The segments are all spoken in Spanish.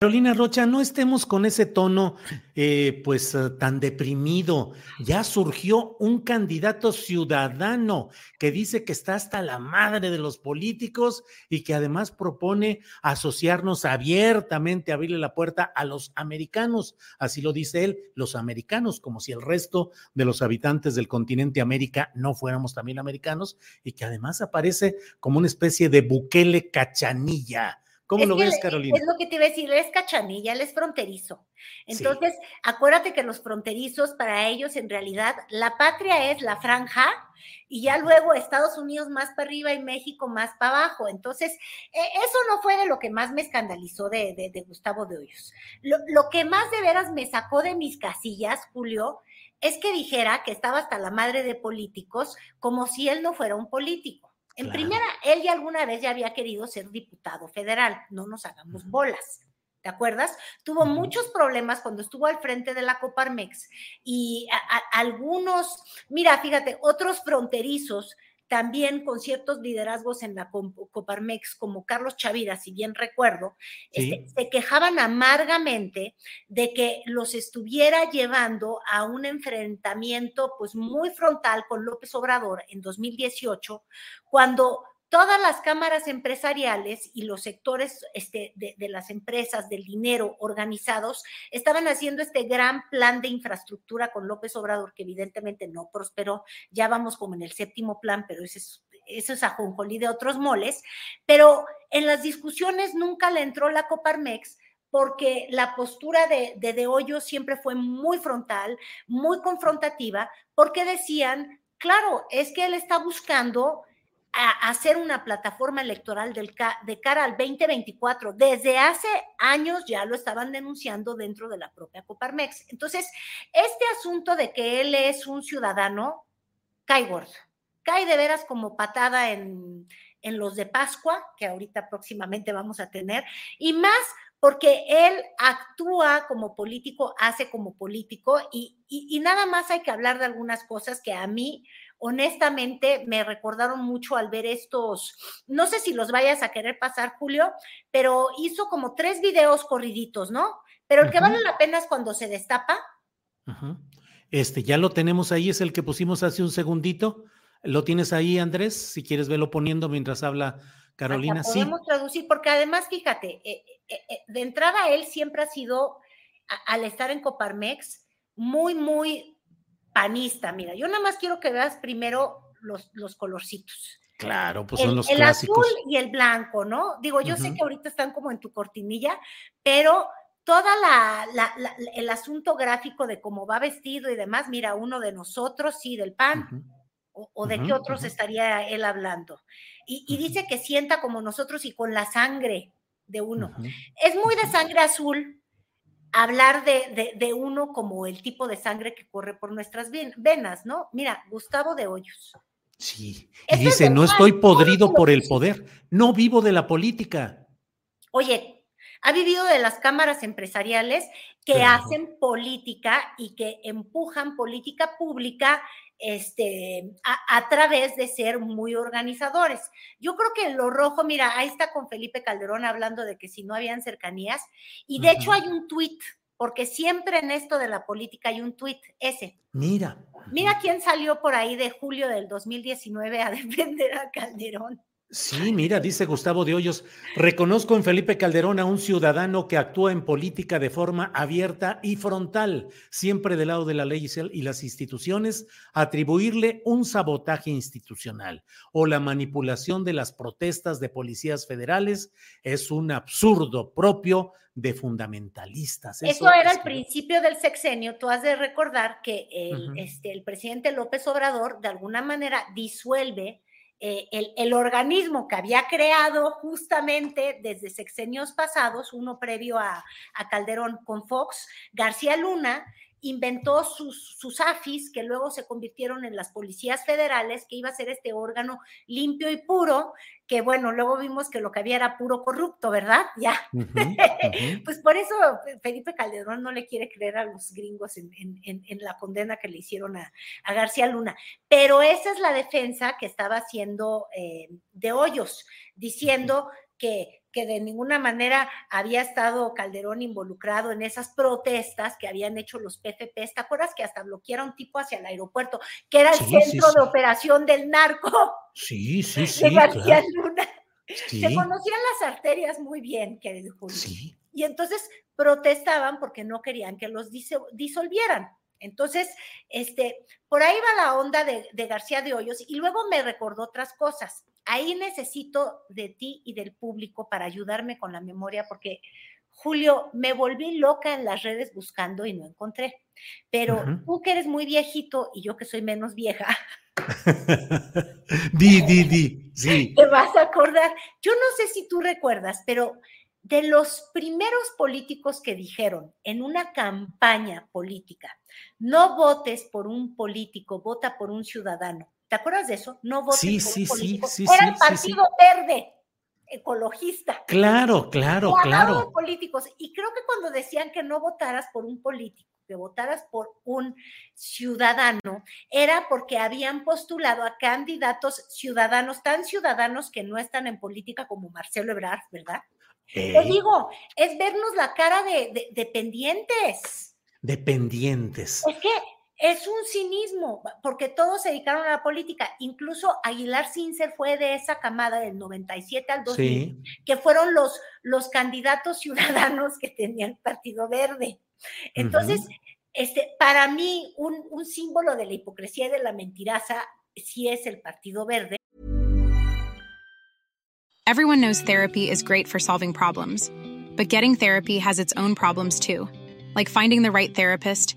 Carolina Rocha, no estemos con ese tono eh, pues eh, tan deprimido. Ya surgió un candidato ciudadano que dice que está hasta la madre de los políticos y que además propone asociarnos abiertamente, abrirle la puerta a los americanos. Así lo dice él, los americanos, como si el resto de los habitantes del continente América no fuéramos también americanos y que además aparece como una especie de buquele cachanilla ¿Cómo lo ves, Carolina? Es lo que te iba a decir, es cachanilla, él es fronterizo. Entonces, acuérdate que los fronterizos, para ellos, en realidad, la patria es la franja y ya luego Estados Unidos más para arriba y México más para abajo. Entonces, e, eso no fue de lo que más me escandalizó de, Gustavo de Hoyos. Lo, lo que más de veras me sacó de mis casillas, Julio, es que dijera que estaba hasta la madre de políticos como si él no fuera un político. En primera, él ya alguna vez ya había querido ser diputado federal, no nos hagamos bolas. ¿Te acuerdas? Tuvo muchos problemas cuando estuvo al frente de la Coparmex y algunos, mira, fíjate, otros fronterizos también con ciertos liderazgos en la Coparmex, como Carlos Chavira, si bien recuerdo, este, se quejaban amargamente de que los estuviera llevando a un enfrentamiento pues muy frontal con López Obrador en 2018, cuando todas las cámaras empresariales y los sectores este, de, las empresas, del dinero organizados, estaban haciendo este gran plan de infraestructura con López Obrador, que evidentemente no prosperó. Ya vamos como en el séptimo plan, pero ese es, eso es ajonjolí de otros moles. Pero en las discusiones nunca le entró la Coparmex porque la postura de, de, de Hoyo siempre fue muy frontal, muy confrontativa, porque decían, claro, es que él está buscando a hacer una plataforma electoral de cara al 2024. Desde hace años ya lo estaban denunciando dentro de la propia Coparmex. Entonces, este asunto de que él es un ciudadano cae gordo, cae de veras como patada en, en los de Pascua, que ahorita próximamente vamos a tener, y más porque él actúa como político, hace como político, y nada más hay que hablar de algunas cosas que a mí honestamente me recordaron mucho al ver estos, no sé si los vayas a querer pasar, Julio, pero hizo como tres videos corriditos, ¿no? Pero el que vale la pena es cuando se destapa. Este, ya lo tenemos ahí, es el que pusimos hace un segundito. ¿Lo tienes ahí, Andrés? Si quieres, verlo poniendo mientras habla Carolina. sí. Podemos traducir, porque además, fíjate, eh, eh, eh, de entrada él siempre ha sido, al estar en Coparmex, muy, muy panista. Mira, yo nada más quiero que veas primero los, los colorcitos. Claro, pues son los el clásicos. El azul y el blanco, ¿no? Digo, yo sé que ahorita están como en tu cortinilla, pero toda la, el asunto gráfico de cómo va vestido y demás, mira, uno de nosotros, sí, del pan, o, de qué otros estaría él hablando. Y, y, dice que sienta como nosotros y con la sangre de uno. Es muy de sangre azul, hablar de, uno como el tipo de sangre que corre por nuestras venas, ¿no? Mira, Gustavo de Hoyos. Sí, y dice, no estoy podrido por el poder, no vivo de la política. Oye, ha vivido de las cámaras empresariales que hacen política y que empujan política pública este, a, través de ser muy organizadores. Yo creo que lo rojo, mira, ahí está con Felipe Calderón hablando de que si no habían cercanías, y de hecho hay un tuit porque siempre en esto de la política hay un tuit, ese. Mira. Mira quién salió por ahí de julio del 2019 a defender a Calderón. Sí, mira, dice Gustavo de Hoyos, reconozco en Felipe Calderón a un ciudadano que actúa en política de forma abierta y frontal, siempre del lado de la ley y las instituciones, atribuirle un sabotaje institucional o la manipulación de las protestas de policías federales es un absurdo propio de fundamentalistas. Eso, era el principio del sexenio. Tú has de recordar que el, este, el presidente López Obrador de alguna manera disuelve eh, el, organismo que había creado justamente desde sexenios pasados, uno previo a, a Calderón con Fox, García Luna, inventó sus, sus AFIS, que luego se convirtieron en las policías federales, que iba a ser este órgano limpio y puro, que bueno, luego vimos que lo que había era puro corrupto, ¿verdad? Ya. pues por eso Felipe Calderón no le quiere creer a los gringos en, la condena que le hicieron a, García Luna. Pero esa es la defensa que estaba haciendo eh, de Hoyos, diciendo que que de ninguna manera había estado Calderón involucrado en esas protestas que habían hecho los PFPs. ¿Te acuerdas que hasta bloquearon tipo hacia el aeropuerto, que era el centro de operación del narco? Sí, sí, sí. Se conocían las arterias muy bien, querido Julio. Sí. Y entonces protestaban porque no querían que los disolvieran. Entonces, este, por ahí va la onda de, de, García de Hoyos y luego me recordó otras cosas. Ahí necesito de ti y del público para ayudarme con la memoria porque, Julio, me volví loca en las redes buscando y no encontré. Pero tú que eres muy viejito y yo que soy menos vieja. di, di, di, sí. Te vas a acordar. Yo no sé si tú recuerdas, pero de los primeros políticos que dijeron en una campaña política, no votes por un político, vota por un ciudadano. ¿Te acuerdas de eso? No votes por un político. Sí, Era el Partido Verde ecologista. Claro, claro, claro. De políticos. Y creo que cuando decían que no votaras por un político, que votaras por un ciudadano, era porque habían postulado a candidatos ciudadanos, tan ciudadanos que no están en política como Marcelo Ebrard, ¿verdad? Te digo, es vernos la cara de, dependientes. Dependientes. Es que es un cinismo, porque todos se dedicaron a la política. Incluso Aguilar Cincer fue de esa camada del 97 al 2000, que fueron los, los candidatos ciudadanos que tenían Partido Verde. Entonces, este, para mí, un, un símbolo de la hipocresía y de la mentiraza sí es el Partido Verde, Everyone knows therapy is great for solving problems, but getting therapy has its own problems too, like finding the right therapist,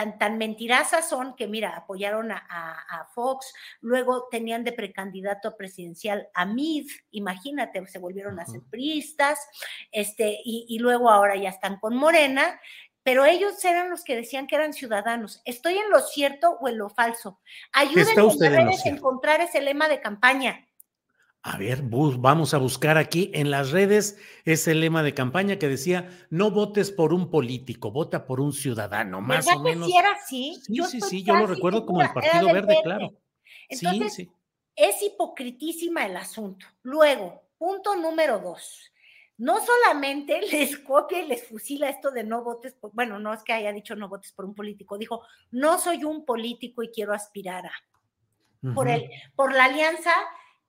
Tan, tan mentirasas son que, mira, apoyaron a, Fox, luego tenían de precandidato presidencial a Mid, imagínate, se volvieron a ser priistas, este, y, luego ahora ya están con Morena, pero ellos eran los que decían que eran ciudadanos. ¿Estoy en lo cierto o en lo falso? Ayúdenme a encontrar ese lema de campaña. A ver, vamos a buscar aquí en las redes ese lema de campaña que decía, no votes por un político, vota por un ciudadano, más o menos. Que era así? Sí, sí, sí, yo lo recuerdo como el Partido Verde, claro. Entonces, sí, sí. es hipocritísima el asunto. Luego, punto número dos. No solamente les copia y les fusila esto de no votes por, bueno, no es que haya dicho no votes por un político, dijo, no soy un político y quiero aspirar a. Por, el, por la alianza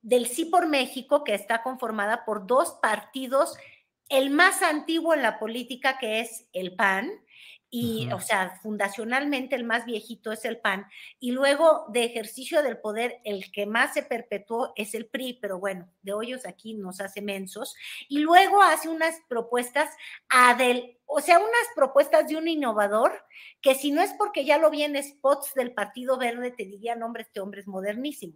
del Sí por México, que está conformada por dos partidos, el más antiguo en la política, que es el PAN, y, o sea, fundacionalmente el más viejito es el PAN, y luego de ejercicio del poder, el que más se perpetuó es el PRI, pero bueno, de hoyos aquí nos hace mensos, y luego hace unas propuestas a del, o sea, unas propuestas de un innovador, que si no es porque ya lo vi en spots del Partido Verde, te diría, hombre, este hombre es modernísimo.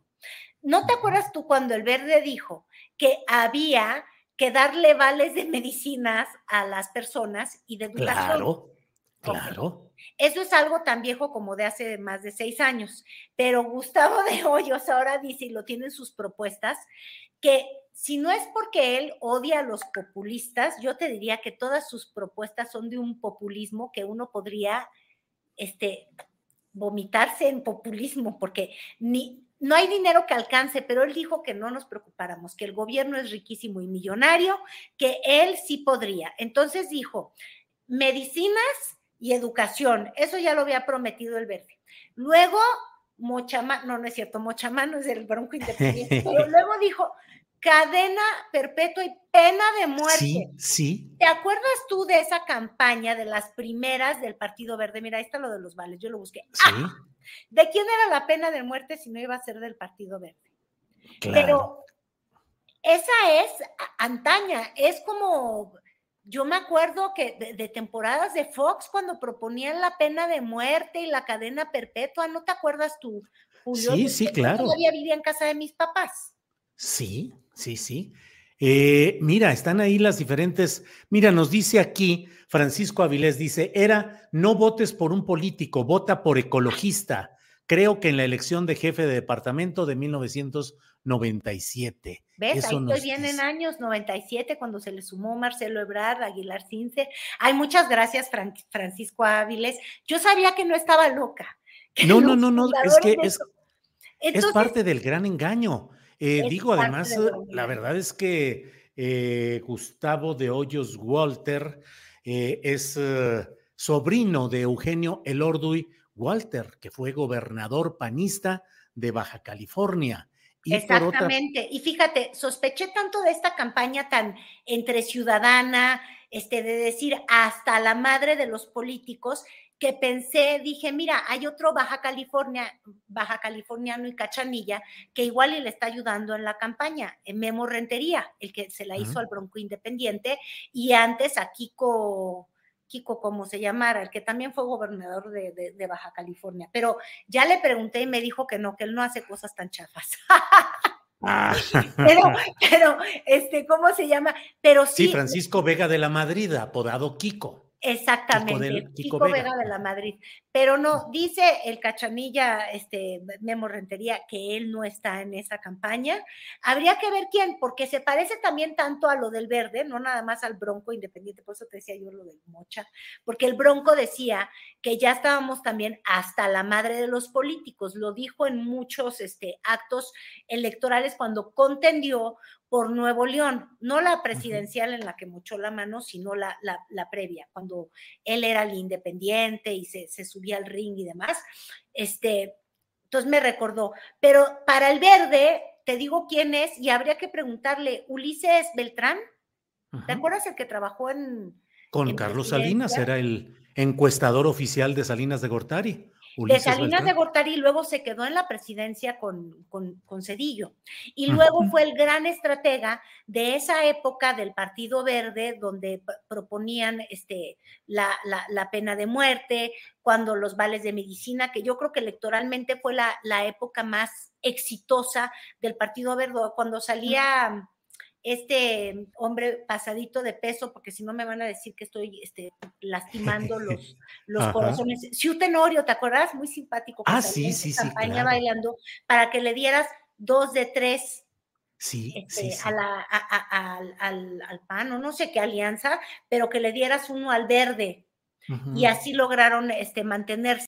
¿No te acuerdas tú cuando el Verde dijo que había que darle vales de medicinas a las personas y de educación? Claro Claro. Eso es algo tan viejo como de hace más de seis años, pero Gustavo de Hoyos ahora dice, y lo tiene en sus propuestas, que si no es porque él odia a los populistas, yo te diría que todas sus propuestas son de un populismo que uno podría este, vomitarse en populismo, porque ni, no hay dinero que alcance, pero él dijo que no nos preocupáramos, que el gobierno es riquísimo y millonario, que él sí podría. Entonces dijo, medicinas y educación. Eso ya lo había prometido el verde. Luego, Mochamán, no, no es cierto, Mochamán no es el Bronco Independiente, pero luego dijo cadena perpetua y pena de muerte. Sí, sí. ¿Te acuerdas tú de esa campaña de las primeras del Partido Verde? Mira, ahí está lo de los vales, yo lo busqué. Sí. ¡Ah! ¿De quién era la pena de muerte si no iba a ser del Partido Verde? Claro. Pero esa es antaña, es como yo me acuerdo que de, temporadas de Fox cuando proponían la pena de muerte y la cadena perpetua, ¿no te acuerdas tú, Julio? Sí, sí, claro. Todavía vivía en casa de mis papás. Sí, sí, sí. Eh, mira, están ahí las diferentes. Mira, nos dice aquí Francisco Avilés, dice, era no votes por un político, vota por ecologista. Creo que en la elección de jefe de departamento de 1997. ¿Ves? Ahí estoy bien en años 97 cuando se le sumó Marcelo Ebrard, Aguilar Cince. Ay, muchas gracias, Francisco Áviles. Yo sabía que no estaba loca. No, no, no, no, es que es, es, parte del gran engaño. Eh, digo, además, la verdad es que eh, Gustavo de Hoyos Walter eh, es sobrino de Eugenio Elorduy Walter, que fue gobernador panista de Baja California. Exactamente. Y fíjate, sospeché tanto de esta campaña tan entre ciudadana, este, de decir hasta la madre de los políticos, que pensé, dije, mira, hay otro Baja California, Baja Californiano y Cachanilla, que igual le está ayudando en la campaña, en Memo Rentería, el que se la hizo al Bronco Independiente, y antes a Kiko, Kiko, como se llamara, el que también fue gobernador de, Baja California. Pero ya le pregunté y me dijo que no, que él no hace cosas tan chafas. Ah. pero, pero, este, ¿cómo se llama? Pero sí. Sí, Francisco Vega de la Madrid, apodado Kiko. Exactamente, Kiko, Vega. de la Madrid. Pero no, dice el cachanilla, este Memo Rentería, que él no está en esa campaña. Habría que ver quién, porque se parece también tanto a lo del verde, no nada más al Bronco Independiente, por eso te decía yo lo del Mocha, porque el Bronco decía que ya estábamos también hasta la madre de los políticos, lo dijo en muchos este, actos electorales cuando contendió por Nuevo León, no la presidencial en la que mochó la mano, sino la, la, previa, cuando él era el independiente y se, subía al ring y demás. Este, entonces me recordó, pero para el verde, te digo quién es y habría que preguntarle, Ulises Beltrán, ¿te acuerdas el que trabajó en... Con Carlos Salinas, era el encuestador oficial de Salinas de Gortari de Salinas de Gortari luego se quedó en la presidencia con, con, Cedillo. Y luego fue el gran estratega de esa época del Partido Verde, donde proponían este, la, la, pena de muerte, cuando los vales de medicina, que yo creo que electoralmente fue la, la época más exitosa del Partido Verde, cuando salía este hombre pasadito de peso, porque si no me van a decir que estoy este, lastimando los, los corazones. Si Tenorio, ¿te acuerdas? Muy simpático. Ah, sí, sí, sí. Campaña bailando para que le dieras dos de tres Sí, este, sí, A la, al, al, PAN o no sé qué alianza, pero que le dieras uno al verde. Y así lograron este, mantenerse.